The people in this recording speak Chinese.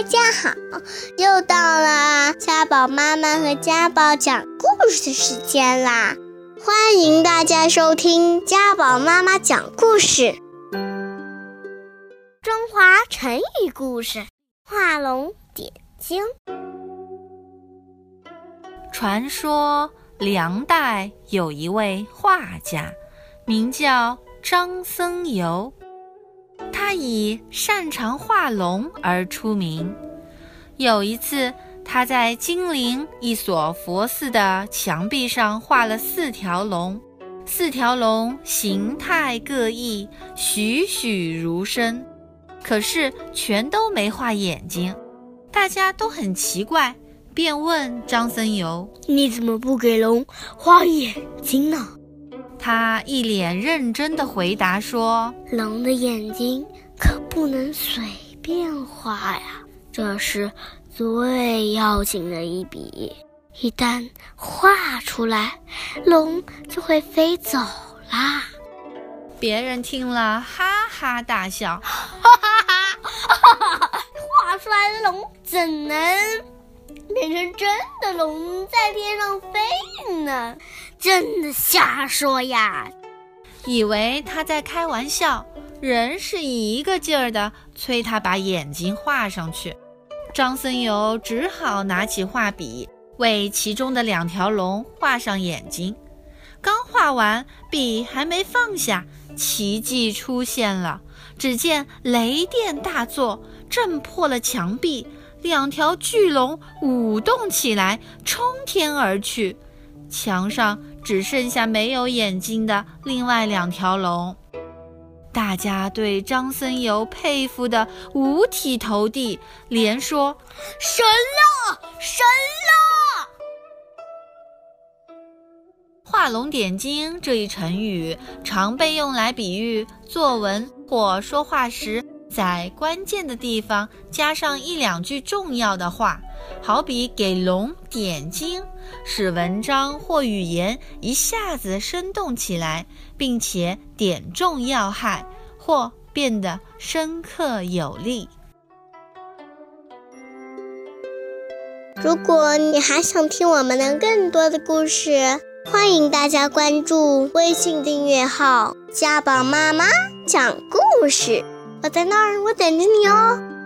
大家好，又到了家宝妈妈和家宝讲故事的时间啦！欢迎大家收听家宝妈妈讲故事。中华成语故事：画龙点睛。传说梁代有一位画家，名叫张僧繇。他以擅长画龙而出名。有一次，他在金陵一所佛寺的墙壁上画了四条龙，四条龙形态各异，栩栩如生，可是全都没画眼睛。大家都很奇怪，便问张僧繇：“你怎么不给龙画眼睛呢？”他一脸认真地回答说：“龙的眼睛可不能随便画呀，这是最要紧的一笔。一旦画出来，龙就会飞走啦。”别人听了哈哈大笑：“哈哈哈，哈哈！画出来的龙怎能变成真的龙在天上飞呢？”真的瞎说呀！以为他在开玩笑，人是一个劲儿的催他把眼睛画上去。张僧繇只好拿起画笔，为其中的两条龙画上眼睛。刚画完，笔还没放下，奇迹出现了。只见雷电大作，震破了墙壁，两条巨龙舞动起来，冲天而去。墙上只剩下没有眼睛的另外两条龙，大家对张僧繇佩服的五体投地，连说：“神了，神了！”画龙点睛这一成语，常被用来比喻作文或说话时，在关键的地方加上一两句重要的话。好比给龙点睛，使文章或语言一下子生动起来，并且点中要害，或变得深刻有力。如果你还想听我们的更多的故事，欢迎大家关注微信订阅号“家宝妈妈讲故事”。我在那儿，我等着你哦。